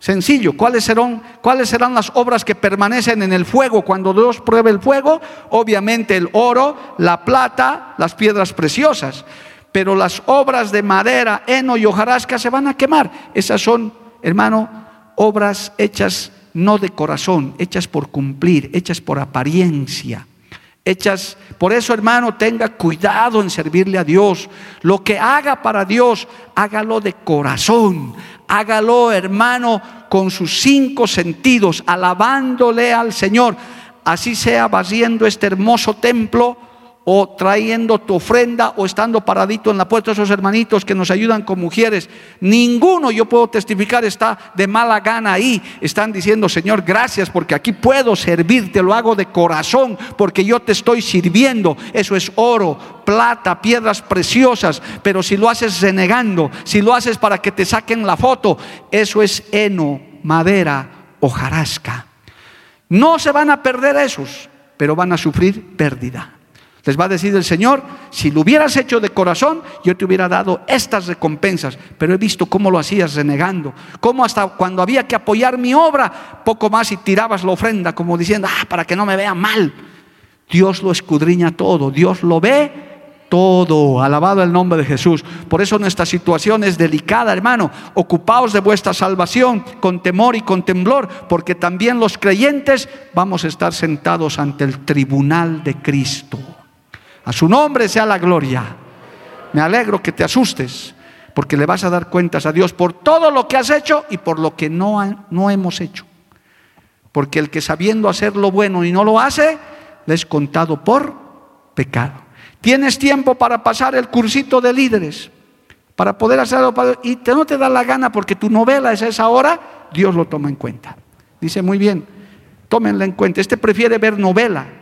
Sencillo, ¿cuáles serán, ¿cuáles serán las obras que permanecen en el fuego cuando Dios pruebe el fuego? Obviamente el oro, la plata, las piedras preciosas. Pero las obras de madera, heno y hojarasca se van a quemar. Esas son, hermano, obras hechas no de corazón, hechas por cumplir, hechas por apariencia. Hechas, por eso hermano, tenga cuidado en servirle a Dios. Lo que haga para Dios, hágalo de corazón. Hágalo, hermano, con sus cinco sentidos, alabándole al Señor. Así sea vaciando este hermoso templo o trayendo tu ofrenda o estando paradito en la puerta, esos hermanitos que nos ayudan con mujeres, ninguno, yo puedo testificar, está de mala gana ahí. Están diciendo, Señor, gracias porque aquí puedo servirte, lo hago de corazón porque yo te estoy sirviendo. Eso es oro, plata, piedras preciosas, pero si lo haces renegando, si lo haces para que te saquen la foto, eso es heno, madera, hojarasca. No se van a perder esos, pero van a sufrir pérdida. Les va a decir el Señor, si lo hubieras hecho de corazón, yo te hubiera dado estas recompensas, pero he visto cómo lo hacías renegando, cómo hasta cuando había que apoyar mi obra, poco más y tirabas la ofrenda como diciendo, ah, para que no me vea mal. Dios lo escudriña todo, Dios lo ve todo. Alabado el nombre de Jesús. Por eso nuestra situación es delicada, hermano. Ocupaos de vuestra salvación con temor y con temblor, porque también los creyentes vamos a estar sentados ante el tribunal de Cristo. A su nombre sea la gloria. Me alegro que te asustes, porque le vas a dar cuentas a Dios por todo lo que has hecho y por lo que no, no hemos hecho. Porque el que sabiendo hacer lo bueno y no lo hace, le es contado por pecado. Tienes tiempo para pasar el cursito de líderes, para poder hacerlo, y te, no te da la gana porque tu novela es esa hora, Dios lo toma en cuenta. Dice muy bien, tómenla en cuenta. Este prefiere ver novela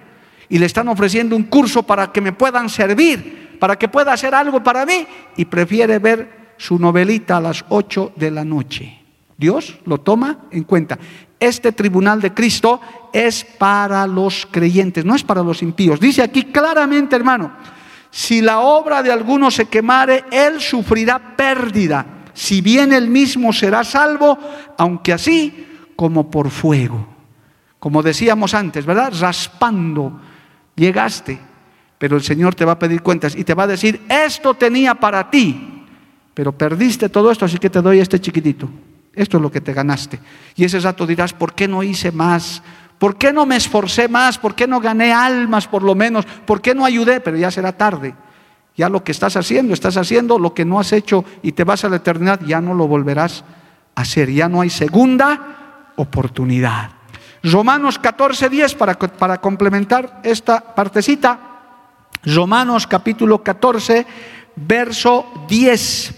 y le están ofreciendo un curso para que me puedan servir, para que pueda hacer algo para mí y prefiere ver su novelita a las 8 de la noche. Dios lo toma en cuenta. Este tribunal de Cristo es para los creyentes, no es para los impíos. Dice aquí claramente, hermano, si la obra de alguno se quemare, él sufrirá pérdida. Si bien él mismo será salvo, aunque así como por fuego. Como decíamos antes, ¿verdad? Raspando Llegaste, pero el Señor te va a pedir cuentas y te va a decir, esto tenía para ti, pero perdiste todo esto, así que te doy este chiquitito. Esto es lo que te ganaste. Y ese rato dirás, ¿por qué no hice más? ¿Por qué no me esforcé más? ¿Por qué no gané almas por lo menos? ¿Por qué no ayudé? Pero ya será tarde. Ya lo que estás haciendo, estás haciendo lo que no has hecho y te vas a la eternidad, ya no lo volverás a hacer. Ya no hay segunda oportunidad. Romanos 14, 10, para, complementar esta partecita. Romanos capítulo 14, verso 10.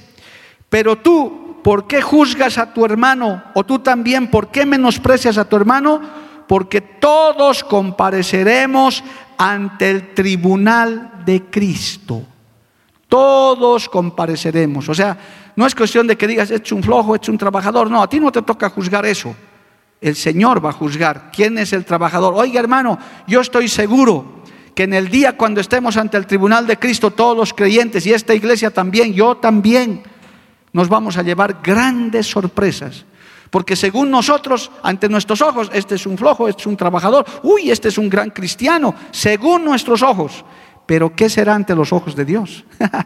Pero tú, ¿por qué juzgas a tu hermano? O tú también, ¿por qué menosprecias a tu hermano? Porque todos compareceremos ante el tribunal de Cristo. Todos compareceremos. O sea, no es cuestión de que digas, es un flojo, es un trabajador. No, a ti no te toca juzgar eso. El Señor va a juzgar quién es el trabajador. Oiga, hermano, yo estoy seguro que en el día cuando estemos ante el tribunal de Cristo, todos los creyentes y esta iglesia también, yo también, nos vamos a llevar grandes sorpresas. Porque según nosotros, ante nuestros ojos, este es un flojo, este es un trabajador, uy, este es un gran cristiano, según nuestros ojos. Pero ¿qué será ante los ojos de Dios?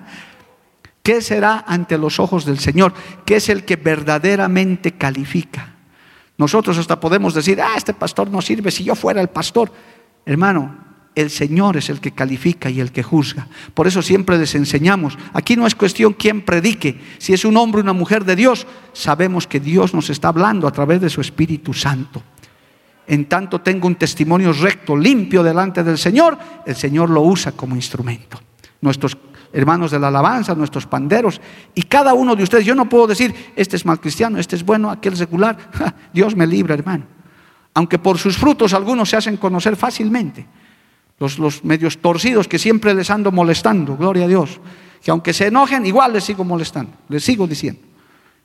¿Qué será ante los ojos del Señor? ¿Qué es el que verdaderamente califica? Nosotros hasta podemos decir, ah, este pastor no sirve si yo fuera el pastor. Hermano, el Señor es el que califica y el que juzga. Por eso siempre les enseñamos. Aquí no es cuestión quién predique. Si es un hombre o una mujer de Dios, sabemos que Dios nos está hablando a través de su Espíritu Santo en tanto tengo un testimonio recto, limpio delante del Señor, el Señor lo usa como instrumento. Nuestros hermanos de la alabanza, nuestros panderos, y cada uno de ustedes, yo no puedo decir, este es mal cristiano, este es bueno, aquel secular, Dios me libra, hermano. Aunque por sus frutos algunos se hacen conocer fácilmente, los, los medios torcidos que siempre les ando molestando, gloria a Dios, que aunque se enojen, igual les sigo molestando, les sigo diciendo.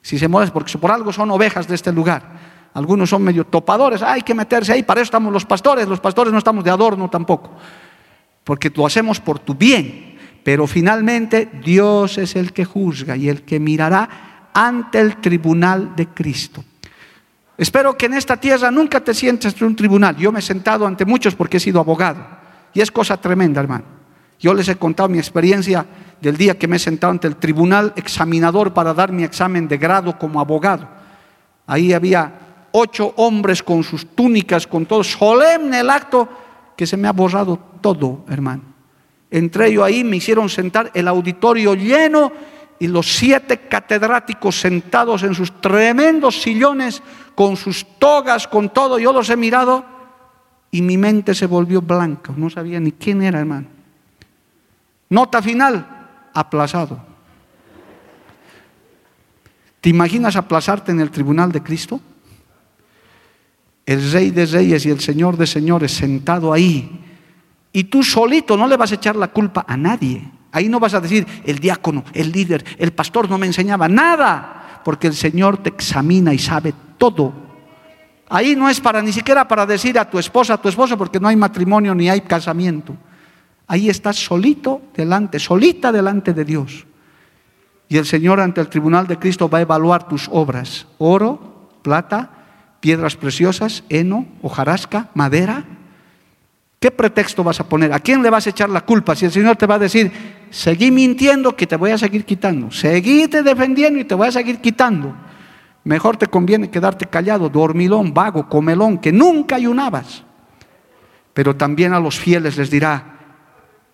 Si se molestan, porque por algo son ovejas de este lugar. Algunos son medio topadores, hay que meterse ahí, para eso estamos los pastores, los pastores no estamos de adorno tampoco, porque lo hacemos por tu bien, pero finalmente Dios es el que juzga y el que mirará ante el tribunal de Cristo. Espero que en esta tierra nunca te sientas en un tribunal. Yo me he sentado ante muchos porque he sido abogado. Y es cosa tremenda, hermano. Yo les he contado mi experiencia del día que me he sentado ante el tribunal examinador para dar mi examen de grado como abogado. Ahí había ocho hombres con sus túnicas, con todo, solemne el acto, que se me ha borrado todo, hermano. Entré yo ahí, me hicieron sentar el auditorio lleno y los siete catedráticos sentados en sus tremendos sillones, con sus togas, con todo. Yo los he mirado y mi mente se volvió blanca. No sabía ni quién era, hermano. Nota final, aplazado. ¿Te imaginas aplazarte en el tribunal de Cristo? el rey de reyes y el señor de señores sentado ahí. Y tú solito no le vas a echar la culpa a nadie. Ahí no vas a decir, el diácono, el líder, el pastor no me enseñaba nada, porque el Señor te examina y sabe todo. Ahí no es para ni siquiera para decir a tu esposa, a tu esposo, porque no hay matrimonio ni hay casamiento. Ahí estás solito delante, solita delante de Dios. Y el Señor ante el tribunal de Cristo va a evaluar tus obras, oro, plata, piedras preciosas, heno, hojarasca, madera. ¿Qué pretexto vas a poner? ¿A quién le vas a echar la culpa? Si el Señor te va a decir, seguí mintiendo que te voy a seguir quitando, seguíte defendiendo y te voy a seguir quitando. Mejor te conviene quedarte callado, dormilón, vago, comelón, que nunca ayunabas. Pero también a los fieles les dirá,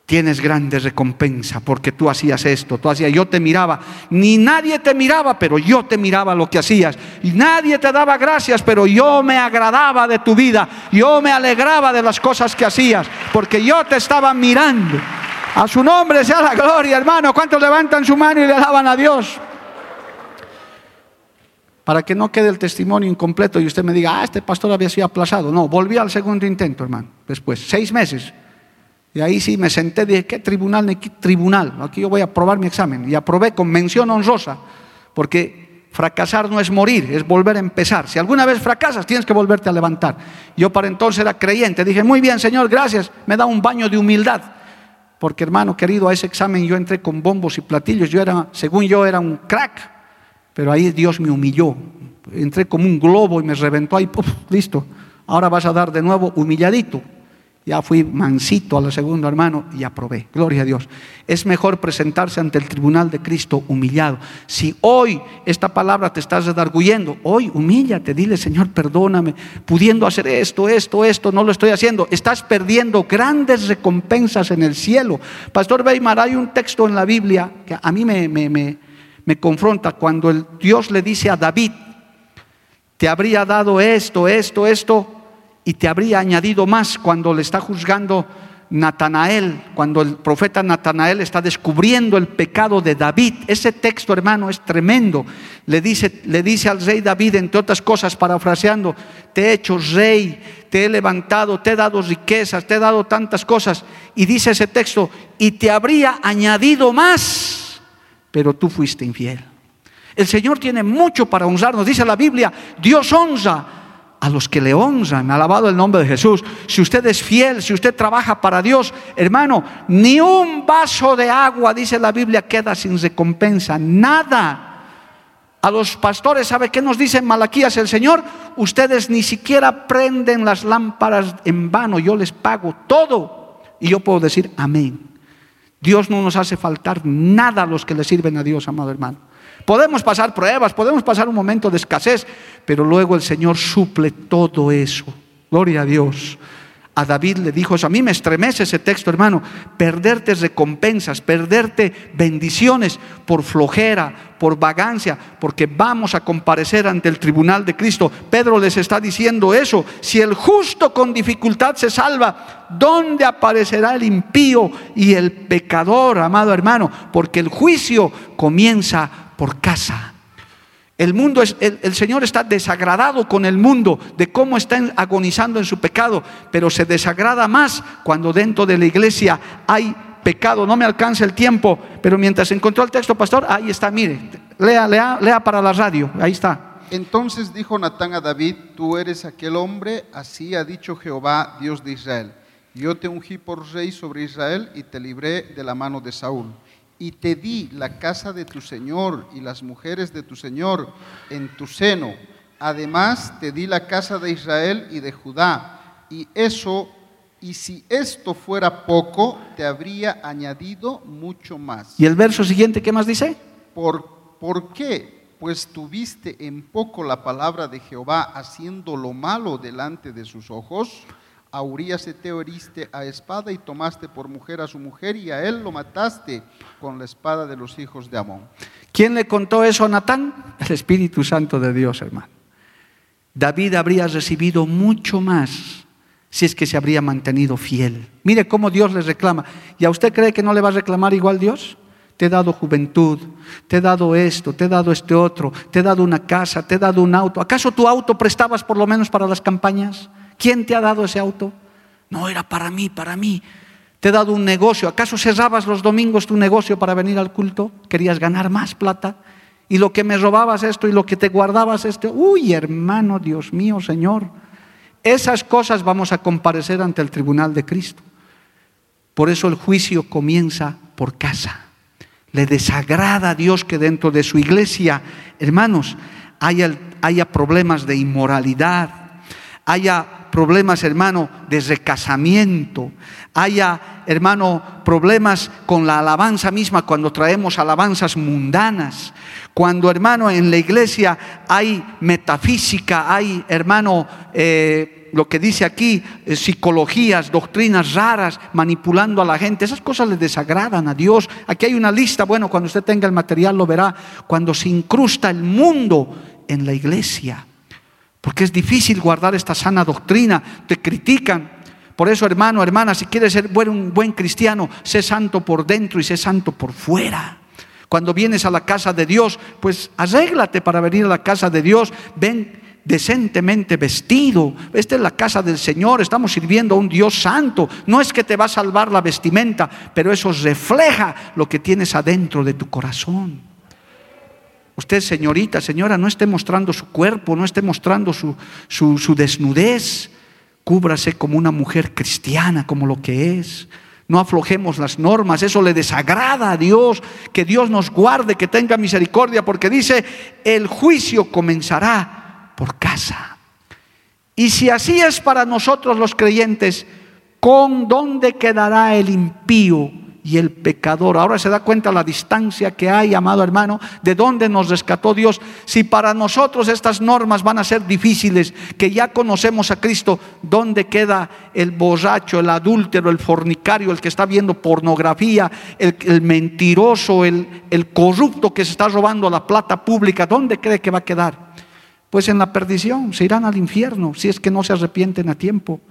tienes grande recompensa porque tú hacías esto, tú hacías, yo te miraba, ni nadie te miraba, pero yo te miraba lo que hacías, y nadie te daba gracias, pero yo me agradaba de tu vida, yo me alegraba de las cosas que hacías, porque yo te estaba mirando. A su nombre sea la gloria, hermano. ¿Cuántos levantan su mano y le alaban a Dios? Para que no quede el testimonio incompleto y usted me diga, ah, este pastor había sido aplazado. No, volví al segundo intento, hermano. Después, seis meses. Y ahí sí me senté, dije, ¿qué tribunal? ¿Qué tribunal? Aquí yo voy a aprobar mi examen. Y aprobé con mención honrosa, porque fracasar no es morir, es volver a empezar. Si alguna vez fracasas, tienes que volverte a levantar. Yo para entonces era creyente, dije, muy bien, Señor, gracias, me da un baño de humildad. Porque hermano querido, a ese examen yo entré con bombos y platillos, yo era, según yo era un crack, pero ahí Dios me humilló. Entré como un globo y me reventó ahí, listo. Ahora vas a dar de nuevo humilladito Ya fui mansito a la segunda, hermano, y aprobé. Gloria a Dios. Es mejor presentarse ante el tribunal de Cristo humillado. Si hoy esta palabra te estás redarguyendo, hoy humíllate, dile, Señor, perdóname, pudiendo hacer esto, esto, esto, no lo estoy haciendo. Estás perdiendo grandes recompensas en el cielo. Pastor Weimar, hay un texto en la Biblia que a mí me, me, me, me confronta cuando Dios le dice a David, te habría dado esto, esto, esto y te habría añadido más cuando le está juzgando Natanael, cuando el profeta Natanael está descubriendo el pecado de David. Ese texto, hermano, es tremendo. Le dice, le dice al rey David, entre otras cosas, parafraseando, te he hecho rey, te he levantado, te he dado riquezas, te he dado tantas cosas. Y dice ese texto, y te habría añadido más, pero tú fuiste infiel. El Señor tiene mucho para honrarnos. Dice la Biblia, Dios honra a los que le honran, alabado el nombre de Jesús. Si usted es fiel, si usted trabaja para Dios, hermano, ni un vaso de agua, dice la Biblia, queda sin recompensa, nada. A los pastores, ¿sabe qué nos dice Malaquías el Señor? Ustedes ni siquiera prenden las lámparas en vano, yo les pago todo. Y yo puedo decir amén. Dios no nos hace faltar nada a los que le sirven a Dios, amado hermano. Podemos pasar pruebas, podemos pasar un momento de escasez, pero luego el Señor suple todo eso. Gloria a Dios. A David le dijo eso. A mí me estremece ese texto, hermano. Perderte recompensas, perderte bendiciones por flojera, por vagancia, porque vamos a comparecer ante el tribunal de Cristo. Pedro les está diciendo eso. Si el justo con dificultad se salva, ¿dónde aparecerá el impío y el pecador, amado hermano? Porque el juicio comienza por casa. El mundo es, el, Señor está desagradado con el mundo de cómo está agonizando en su pecado, pero se desagrada más cuando dentro de la iglesia hay pecado. No me alcanza el tiempo, pero mientras encontró el texto, pastor, ahí está, mire, lea, lea, lea para la radio, ahí está. Entonces dijo Natán a David, tú eres aquel hombre, así ha dicho Jehová, Dios de Israel. Yo te ungí por rey sobre Israel y te libré de la mano de Saúl y te di la casa de tu Señor y las mujeres de tu Señor en tu seno. Además te di la casa de Israel y de Judá. Y eso, y si esto fuera poco, te habría añadido mucho más. ¿Y el verso siguiente qué más dice? ¿Por, ¿por qué? Pues tuviste en poco la palabra de Jehová haciendo lo malo delante de sus ojos a Urias te heriste a espada y tomaste por mujer a su mujer y a él lo mataste con la espada de los hijos de Amón. ¿Quién le contó eso a Natán? El Espíritu Santo de Dios, hermano. David habría recibido mucho más si es que se habría mantenido fiel. Mire cómo Dios le reclama. ¿Y a usted cree que no le va a reclamar igual Dios? Te he dado juventud, te he dado esto, te he dado este otro, te he dado una casa, te he dado un auto. ¿Acaso tu auto prestabas por lo menos para las campañas? ¿Quién te ha dado ese auto? No, era para mí, para mí. Te he dado un negocio. ¿Acaso cerrabas los domingos tu negocio para venir al culto? ¿Querías ganar más plata? Y lo que me robabas esto y lo que te guardabas esto. Uy, hermano, Dios mío, Señor. Esas cosas vamos a comparecer ante el tribunal de Cristo. Por eso el juicio comienza por casa. Le desagrada a Dios que dentro de su iglesia, hermanos, haya, haya problemas de inmoralidad, haya problemas, hermano, de recasamiento, haya, hermano, problemas con la alabanza misma cuando traemos alabanzas mundanas, cuando, hermano, en la iglesia hay metafísica, hay, hermano, eh, lo que dice aquí, eh, psicologías, doctrinas raras, manipulando a la gente, esas cosas le desagradan a Dios. Aquí hay una lista, bueno, cuando usted tenga el material lo verá, cuando se incrusta el mundo en la iglesia porque es difícil guardar esta sana doctrina, te critican. Por eso, hermano, hermana, si quieres ser un buen cristiano, sé santo por dentro y sé santo por fuera. Cuando vienes a la casa de Dios, pues arréglate para venir a la casa de Dios. Ven decentemente vestido. Esta es la casa del Señor, estamos sirviendo a un Dios santo. No es que te va a salvar la vestimenta, pero eso refleja lo que tienes adentro de tu corazón. Usted, señorita, señora, no esté mostrando su cuerpo, no esté mostrando su, su, desnudez. Cúbrase como una mujer cristiana, como lo que es. No aflojemos las normas, eso le desagrada a Dios. Que Dios nos guarde, que tenga misericordia, porque dice, el juicio comenzará por casa. Y si así es para nosotros los creyentes, ¿con dónde quedará el impío y el pecador? Ahora se da cuenta la distancia que hay, amado hermano, de dónde nos rescató Dios. Si para nosotros estas normas van a ser difíciles, que ya conocemos a Cristo, ¿dónde queda el borracho, el adúltero, el fornicario, el que está viendo pornografía, el, mentiroso, el, el corrupto que se está robando la plata pública? ¿Dónde cree que va a quedar? Pues en la perdición, se irán al infierno si es que no se arrepienten a tiempo.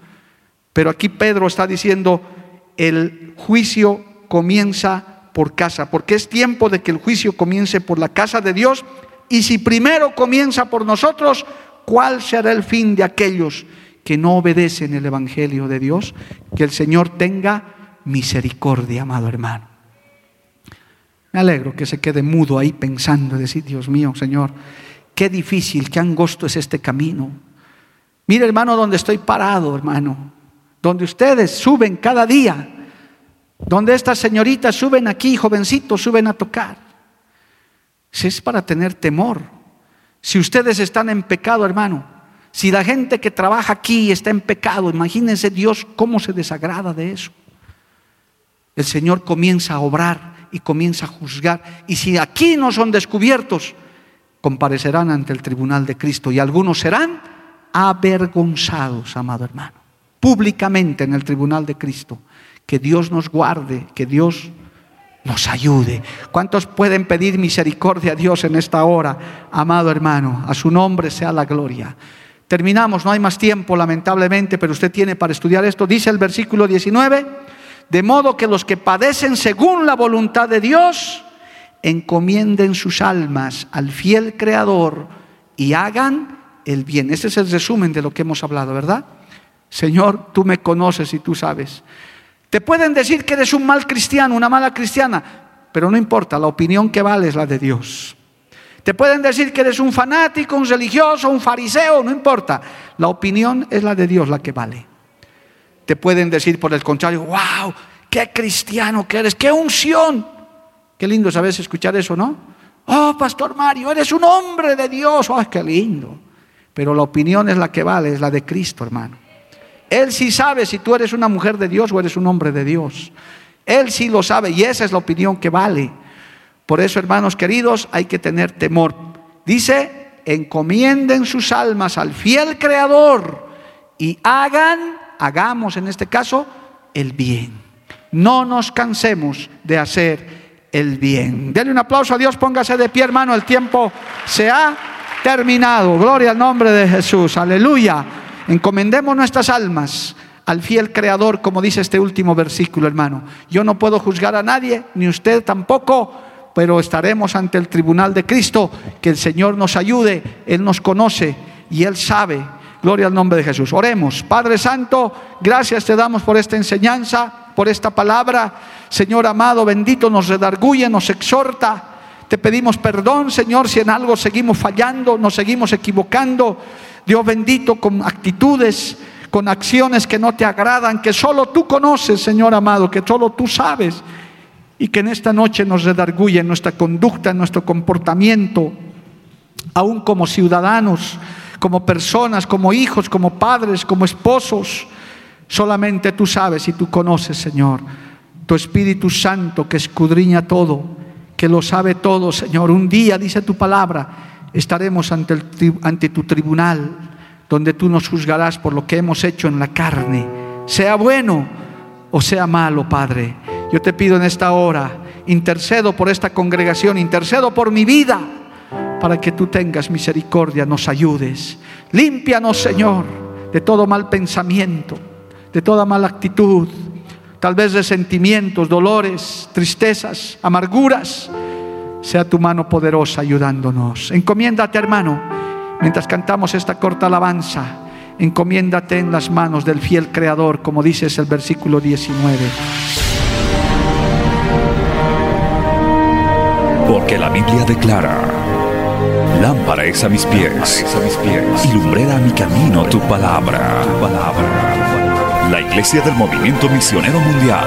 Pero aquí Pedro está diciendo, el juicio comienza por casa, porque es tiempo de que el juicio comience por la casa de Dios. Y si primero comienza por nosotros, ¿cuál será el fin de aquellos que no obedecen el Evangelio de Dios? Que el Señor tenga misericordia, amado hermano. Me alegro que se quede mudo ahí pensando, decir, Dios mío, Señor, qué difícil, qué angosto es este camino. Mire, hermano, donde estoy parado, hermano donde ustedes suben cada día, donde estas señoritas suben aquí, jovencitos, suben a tocar. Si es para tener temor. Si ustedes están en pecado, hermano, si la gente que trabaja aquí está en pecado, imagínense Dios cómo se desagrada de eso. El Señor comienza a obrar y comienza a juzgar. Y si aquí no son descubiertos, comparecerán ante el tribunal de Cristo y algunos serán avergonzados, amado hermano públicamente en el tribunal de Cristo. Que Dios nos guarde, que Dios nos ayude. ¿Cuántos pueden pedir misericordia a Dios en esta hora, amado hermano? A su nombre sea la gloria. Terminamos, no hay más tiempo lamentablemente, pero usted tiene para estudiar esto. Dice el versículo 19, de modo que los que padecen según la voluntad de Dios, encomienden sus almas al fiel Creador y hagan el bien. Ese es el resumen de lo que hemos hablado, ¿verdad? Señor, tú me conoces y tú sabes. Te pueden decir que eres un mal cristiano, una mala cristiana, pero no importa, la opinión que vale es la de Dios. Te pueden decir que eres un fanático, un religioso, un fariseo, no importa. La opinión es la de Dios la que vale. Te pueden decir por el contrario, wow, qué cristiano que eres, qué unción. Qué lindo sabes escuchar eso, ¿no? Oh, Pastor Mario, eres un hombre de Dios. Oh, qué lindo. Pero la opinión es la que vale, es la de Cristo, hermano. Él sí sabe si tú eres una mujer de Dios o eres un hombre de Dios. Él sí lo sabe y esa es la opinión que vale. Por eso, hermanos queridos, hay que tener temor. Dice, encomienden sus almas al fiel Creador y hagan, hagamos en este caso, el bien. No nos cansemos de hacer el bien. Denle un aplauso a Dios, póngase de pie, hermano, el tiempo se ha terminado. Gloria al nombre de Jesús. Aleluya. Encomendemos nuestras almas al fiel Creador, como dice este último versículo, hermano. Yo no puedo juzgar a nadie, ni usted tampoco, pero estaremos ante el tribunal de Cristo. Que el Señor nos ayude, Él nos conoce y Él sabe. Gloria al nombre de Jesús. Oremos. Padre Santo, gracias te damos por esta enseñanza, por esta palabra. Señor amado, bendito, nos redarguye, nos exhorta. Te pedimos perdón, Señor, si en algo seguimos fallando, nos seguimos equivocando. Dios bendito, con actitudes, con acciones que no te agradan, que solo tú conoces, Señor amado, que solo tú sabes, y que en esta noche nos redarguye en nuestra conducta, en nuestro comportamiento, aún como ciudadanos, como personas, como hijos, como padres, como esposos. Solamente tú sabes y tú conoces, Señor. Tu Espíritu Santo que escudriña todo, que lo sabe todo, Señor. Un día, dice tu palabra, estaremos ante, el, tu tribunal, donde tú nos juzgarás por lo que hemos hecho en la carne, sea bueno o sea malo, Padre. Yo te pido en esta hora, intercedo por esta congregación, intercedo por mi vida, para que tú tengas misericordia, nos ayudes. Límpianos, Señor, de todo mal pensamiento, de toda mala actitud, tal vez de sentimientos, dolores, tristezas, amarguras sea tu mano poderosa ayudándonos. Encomiéndate, hermano, mientras cantamos esta corta alabanza. Encomiéndate en las manos del fiel Creador, como dices el versículo 19. Porque la Biblia declara, lámpara es a mis pies, a mis pies y lumbrera a mi camino tu palabra. tu palabra. La Iglesia del Movimiento Misionero Mundial